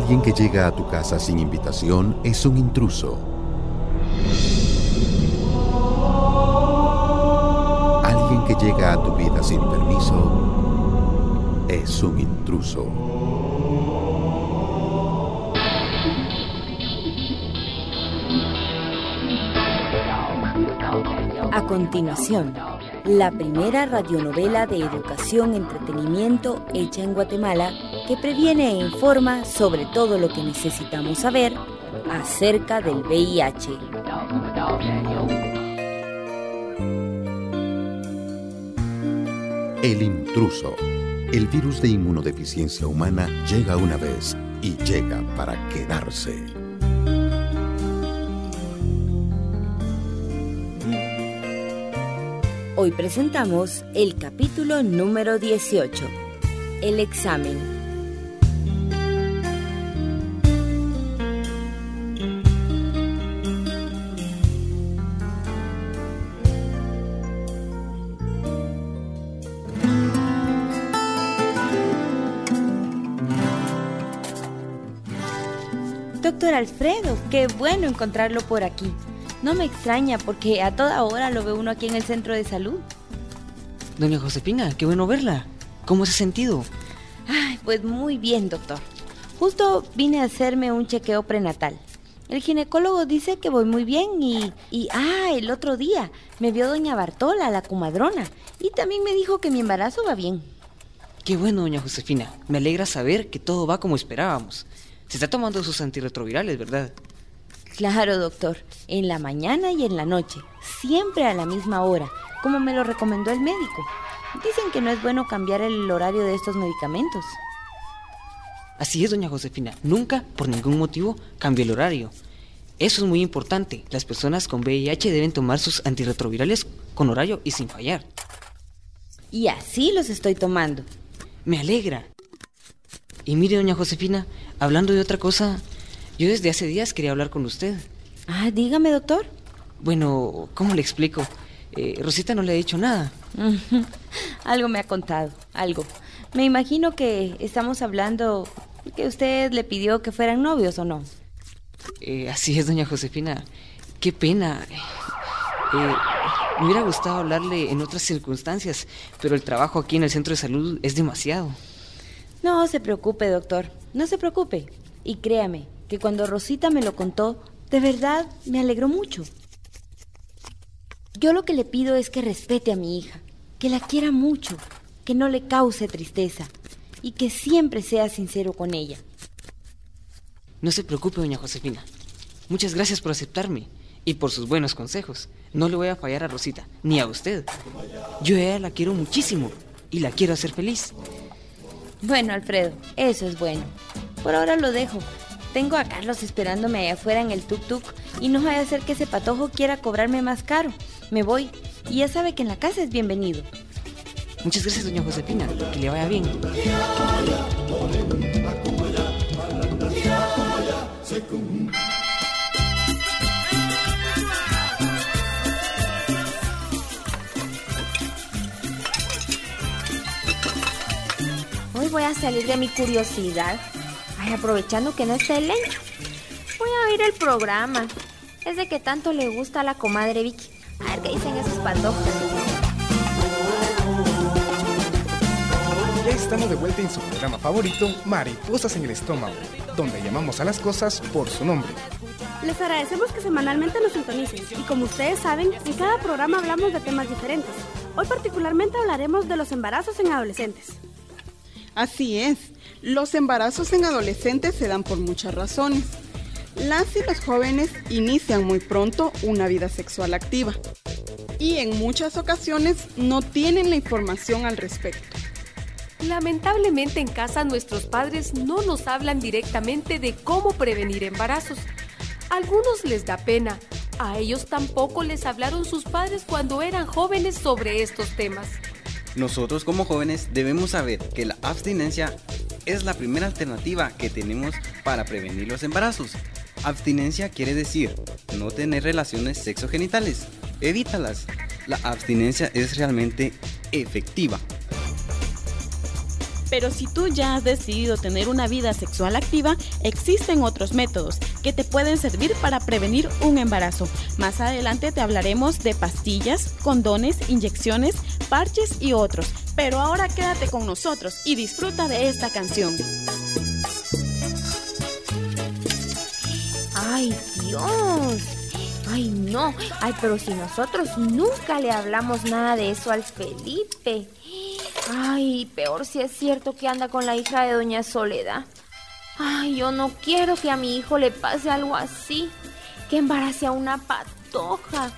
Alguien que llega a tu casa sin invitación es un intruso. Alguien que llega a tu vida sin permiso es un intruso. A continuación, la primera radionovela de educación entretenimiento hecha en Guatemala que previene e informa sobre todo lo que necesitamos saber acerca del VIH. El intruso. El virus de inmunodeficiencia humana llega una vez y llega para quedarse. Hoy presentamos el capítulo número 18, el examen. Doctor Alfredo, qué bueno encontrarlo por aquí. No me extraña porque a toda hora lo ve uno aquí en el centro de salud. Doña Josefina, qué bueno verla. ¿Cómo se ha sentido? Ay, pues muy bien, doctor. Justo vine a hacerme un chequeo prenatal. El ginecólogo dice que voy muy bien y, y, ah, el otro día me vio doña Bartola, la comadrona, y también me dijo que mi embarazo va bien. Qué bueno, doña Josefina. Me alegra saber que todo va como esperábamos. Se está tomando sus antirretrovirales, ¿verdad? Claro, doctor, en la mañana y en la noche, siempre a la misma hora, como me lo recomendó el médico. Dicen que no es bueno cambiar el horario de estos medicamentos. Así es, doña Josefina. Nunca, por ningún motivo, cambie el horario. Eso es muy importante. Las personas con VIH deben tomar sus antirretrovirales con horario y sin fallar. Y así los estoy tomando. Me alegra. Y mire, doña Josefina, hablando de otra cosa, yo desde hace días quería hablar con usted. Ah, dígame, doctor. Bueno, ¿cómo le explico? Eh, Rosita no le ha dicho nada. algo me ha contado, algo. Me imagino que estamos hablando que usted le pidió que fueran novios o no. Eh, así es, doña Josefina. Qué pena. Eh, me hubiera gustado hablarle en otras circunstancias, pero el trabajo aquí en el centro de salud es demasiado. No se preocupe, doctor. No se preocupe. Y créame, que cuando Rosita me lo contó, de verdad me alegró mucho. Yo lo que le pido es que respete a mi hija, que la quiera mucho, que no le cause tristeza y que siempre sea sincero con ella. No se preocupe, doña Josefina. Muchas gracias por aceptarme y por sus buenos consejos. No le voy a fallar a Rosita, ni a usted. Yo a ella la quiero muchísimo y la quiero hacer feliz. Bueno, Alfredo, eso es bueno. Por ahora lo dejo. Tengo a Carlos esperándome allá afuera en el tuk-tuk y no vaya a ser que ese patojo quiera cobrarme más caro. Me voy y ya sabe que en la casa es bienvenido. Muchas gracias, doña Josefina. Que le vaya bien. Voy a salir de mi curiosidad Ay, aprovechando que no está el lencho. Voy a oír el programa. Es de que tanto le gusta a la comadre Vicky. A ver qué dicen esos pandojos. Ya estamos de vuelta en su programa favorito, Mariposas en el Estómago, donde llamamos a las cosas por su nombre. Les agradecemos que semanalmente nos sintonicen y como ustedes saben, en cada programa hablamos de temas diferentes. Hoy particularmente hablaremos de los embarazos en adolescentes. Así es, los embarazos en adolescentes se dan por muchas razones. Las y los jóvenes inician muy pronto una vida sexual activa y en muchas ocasiones no tienen la información al respecto. Lamentablemente en casa nuestros padres no nos hablan directamente de cómo prevenir embarazos. A algunos les da pena, a ellos tampoco les hablaron sus padres cuando eran jóvenes sobre estos temas. Nosotros como jóvenes debemos saber que la abstinencia es la primera alternativa que tenemos para prevenir los embarazos. Abstinencia quiere decir no tener relaciones sexogenitales. Evítalas. La abstinencia es realmente efectiva. Pero si tú ya has decidido tener una vida sexual activa, existen otros métodos que te pueden servir para prevenir un embarazo. Más adelante te hablaremos de pastillas, condones, inyecciones, parches y otros. Pero ahora quédate con nosotros y disfruta de esta canción. ¡Ay, Dios! Ay, no. Ay, pero si nosotros nunca le hablamos nada de eso al Felipe. Ay, peor si es cierto que anda con la hija de doña Soledad. Ay, yo no quiero que a mi hijo le pase algo así. Que embarace a una patoja.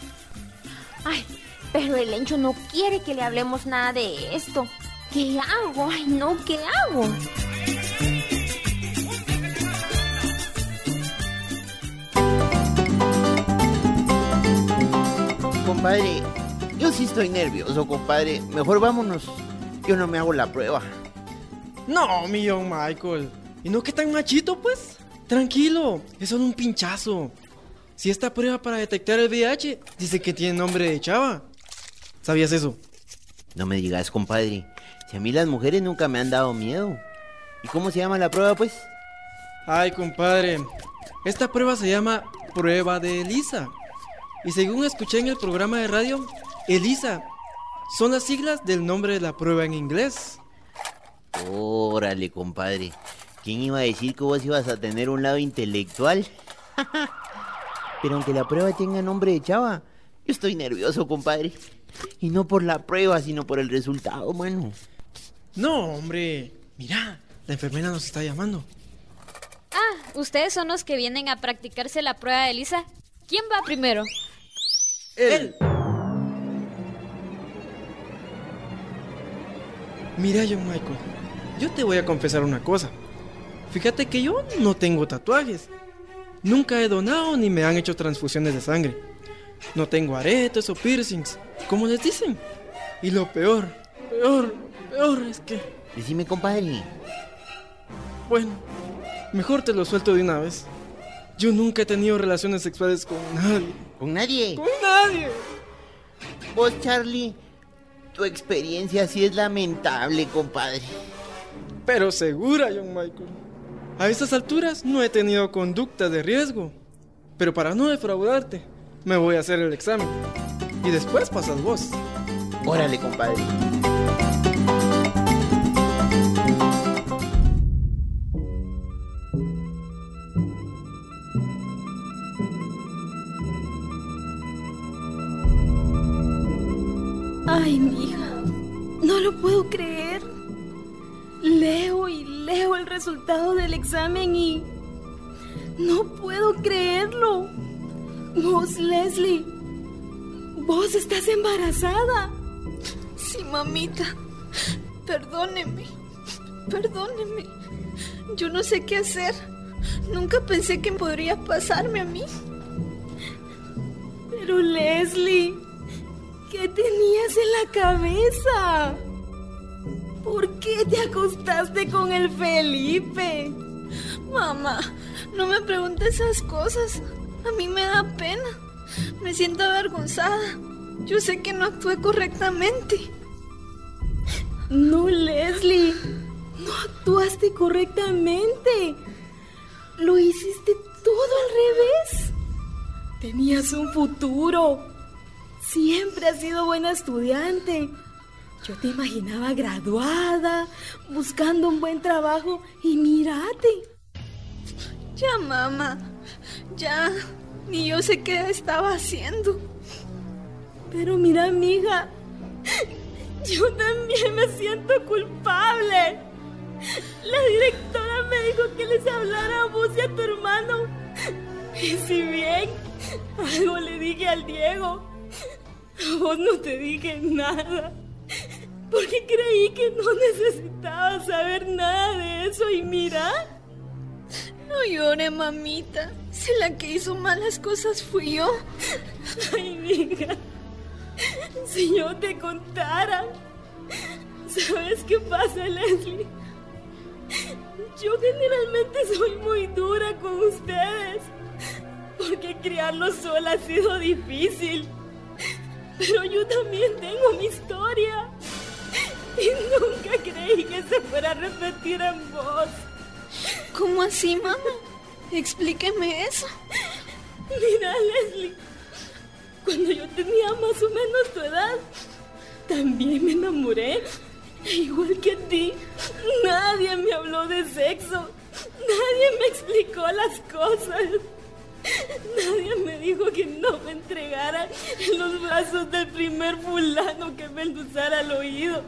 Ay, pero el Encho no quiere que le hablemos nada de esto. ¿Qué hago? Ay, no, ¿qué hago? Compadre, yo sí estoy nervioso, compadre. Mejor vámonos. Yo no me hago la prueba. No, mi John Michael. ¿Y no que tan machito, pues? Tranquilo, es solo un pinchazo. Si esta prueba para detectar el VIH dice que tiene nombre de chava. ¿Sabías eso? No me digas, compadre. Si a mí las mujeres nunca me han dado miedo. ¿Y cómo se llama la prueba, pues? Ay, compadre. Esta prueba se llama prueba de Elisa. Y según escuché en el programa de radio, Elisa son las siglas del nombre de la prueba en inglés. Órale, compadre. ¿Quién iba a decir que vos ibas a tener un lado intelectual? Pero aunque la prueba tenga nombre de chava, yo estoy nervioso, compadre. Y no por la prueba, sino por el resultado, mano. No, hombre. Mira, la enfermera nos está llamando. Ah, ustedes son los que vienen a practicarse la prueba de Elisa. ¿Quién va primero? Él. Mira, John Michael, yo te voy a confesar una cosa. Fíjate que yo no tengo tatuajes. Nunca he donado ni me han hecho transfusiones de sangre. No tengo aretes o piercings, como les dicen. Y lo peor, peor, peor es que... Decime, compadre. Bueno, mejor te lo suelto de una vez. Yo nunca he tenido relaciones sexuales con nadie. ¿Con nadie? ¡Con nadie! Vos, Charlie, tu experiencia sí es lamentable, compadre. Pero segura, John Michael. A estas alturas no he tenido conducta de riesgo. Pero para no defraudarte, me voy a hacer el examen. Y después pasas vos. Órale, compadre. Leo el resultado del examen y no puedo creerlo. Vos, Leslie, vos estás embarazada. Sí, mamita. Perdóneme. Perdóneme. Yo no sé qué hacer. Nunca pensé que podría pasarme a mí. Pero Leslie, ¿qué tenías en la cabeza? ¿Por qué te acostaste con el Felipe? Mamá, no me preguntes esas cosas. A mí me da pena. Me siento avergonzada. Yo sé que no actué correctamente. No, Leslie. No actuaste correctamente. Lo hiciste todo al revés. Tenías un futuro. Siempre has sido buena estudiante. Yo te imaginaba graduada, buscando un buen trabajo y mírate. Ya, mamá. Ya. Ni yo sé qué estaba haciendo. Pero mira, amiga. Yo también me siento culpable. La directora me dijo que les hablara a vos y a tu hermano. Y si bien algo le dije al Diego, a vos no te dije nada. Porque creí que no necesitaba saber nada de eso y mira. No llore, mamita. Si la que hizo malas cosas fui yo. Ay, hija. Si yo te contara. ¿Sabes qué pasa, Leslie? Yo generalmente soy muy dura con ustedes. Porque criarlos sola ha sido difícil. Pero yo también tengo mi historia. Y nunca creí que se fuera a convertir en vos. ¿Cómo así, mamá? Explíqueme eso. Mira, Leslie, cuando yo tenía más o menos tu edad, también me enamoré. Igual que a ti, nadie me habló de sexo. Nadie me explicó las cosas. Nadie me dijo que no me entregara en los brazos del primer fulano que me endulzara al oído.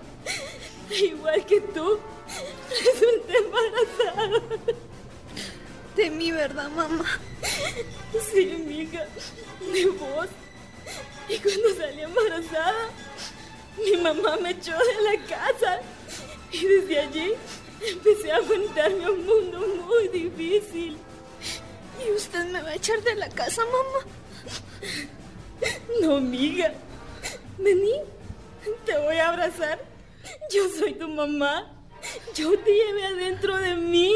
Igual que tú, resulté embarazada. De mi verdad, mamá. Sí, mija, de vos. Y cuando salí embarazada, mi mamá me echó de la casa. Y desde allí empecé a enfrentarme a un mundo muy difícil. ¿Y usted me va a echar de la casa, mamá? No, amiga. Vení, te voy a abrazar. Yo soy tu mamá. Yo te llevé adentro de mí.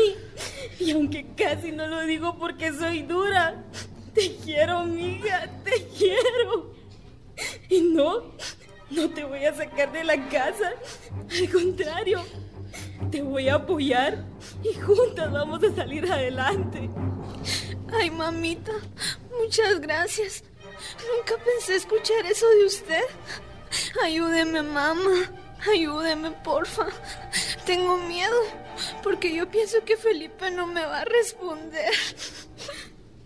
Y aunque casi no lo digo porque soy dura, te quiero, amiga, te quiero. Y no, no te voy a sacar de la casa. Al contrario, te voy a apoyar y juntas vamos a salir adelante. Ay, mamita, muchas gracias. Nunca pensé escuchar eso de usted. Ayúdeme, mamá. Ayúdeme, porfa. Tengo miedo porque yo pienso que Felipe no me va a responder.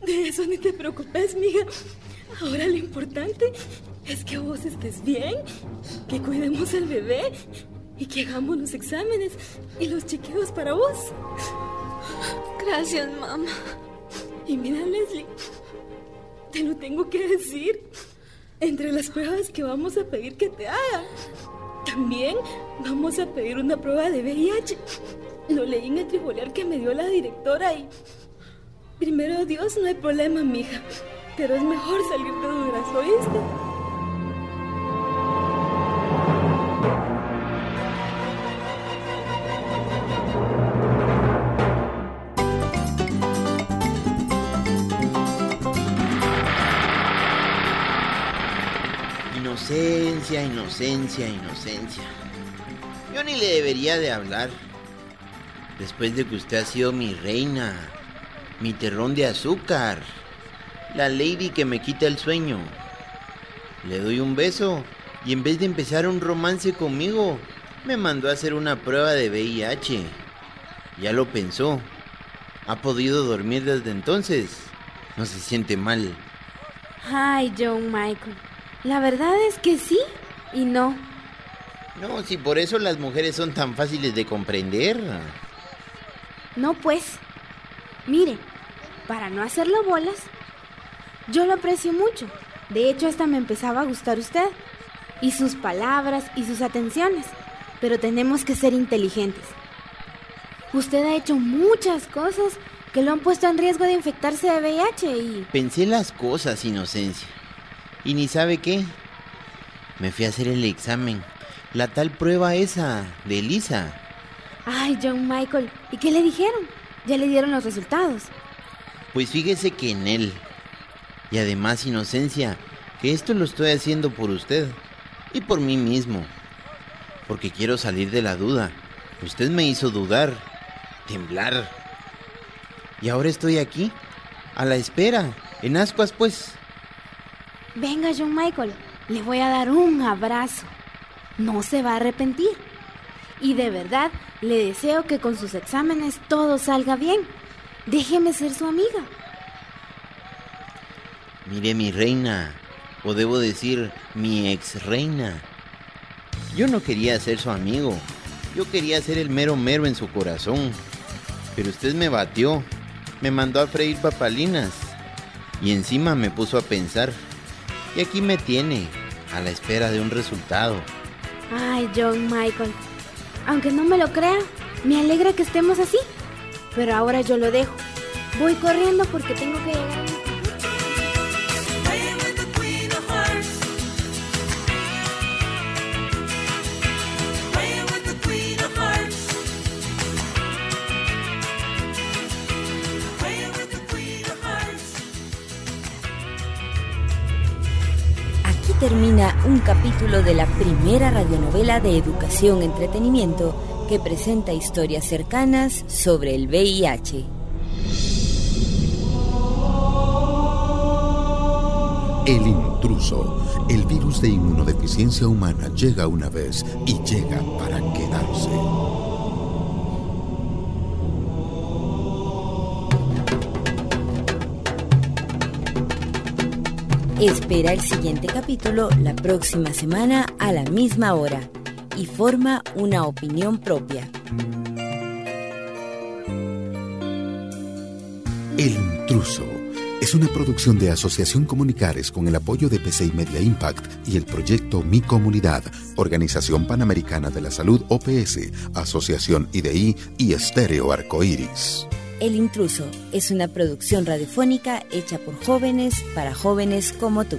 De eso ni te preocupes, mija. Ahora lo importante es que vos estés bien, que cuidemos al bebé y que hagamos los exámenes y los chequeos para vos. Gracias, mamá. Y mira, Leslie, te lo tengo que decir. Entre las pruebas que vamos a pedir que te haga, también vamos a pedir una prueba de VIH. Lo leí en el tribunal que me dio la directora y... Primero Dios, no hay problema, mija. Pero es mejor salir de dudas, ¿oíste? Inocencia, inocencia. Yo ni le debería de hablar. Después de que usted ha sido mi reina, mi terrón de azúcar, la lady que me quita el sueño. Le doy un beso y en vez de empezar un romance conmigo, me mandó a hacer una prueba de VIH. Ya lo pensó. Ha podido dormir desde entonces. No se siente mal. Ay, John Michael. La verdad es que sí y no. No, si por eso las mujeres son tan fáciles de comprender. No, pues. Mire, para no hacerlo bolas, yo lo aprecio mucho. De hecho, hasta me empezaba a gustar usted. Y sus palabras y sus atenciones. Pero tenemos que ser inteligentes. Usted ha hecho muchas cosas que lo han puesto en riesgo de infectarse de VIH y... Pensé las cosas, inocencia. Y ni sabe qué. Me fui a hacer el examen. La tal prueba esa de Elisa. Ay, John Michael. ¿Y qué le dijeron? Ya le dieron los resultados. Pues fíjese que en él. Y además, inocencia, que esto lo estoy haciendo por usted. Y por mí mismo. Porque quiero salir de la duda. Usted me hizo dudar. Temblar. Y ahora estoy aquí. A la espera. En ascuas, pues. Venga, John Michael, le voy a dar un abrazo. No se va a arrepentir. Y de verdad, le deseo que con sus exámenes todo salga bien. Déjeme ser su amiga. Mire, mi reina, o debo decir, mi ex reina. Yo no quería ser su amigo. Yo quería ser el mero mero en su corazón. Pero usted me batió. Me mandó a freír papalinas. Y encima me puso a pensar. Y aquí me tiene, a la espera de un resultado. Ay, John Michael. Aunque no me lo crea, me alegra que estemos así. Pero ahora yo lo dejo. Voy corriendo porque tengo que llegar. Termina un capítulo de la primera radionovela de educación entretenimiento que presenta historias cercanas sobre el VIH. El intruso, el virus de inmunodeficiencia humana llega una vez y llega para quedarse. Espera el siguiente capítulo la próxima semana a la misma hora y forma una opinión propia. El intruso es una producción de Asociación Comunicares con el apoyo de PCI Media Impact y el proyecto Mi Comunidad, Organización Panamericana de la Salud OPS, Asociación IDI y Estéreo Arcoiris. El intruso es una producción radiofónica hecha por jóvenes para jóvenes como tú.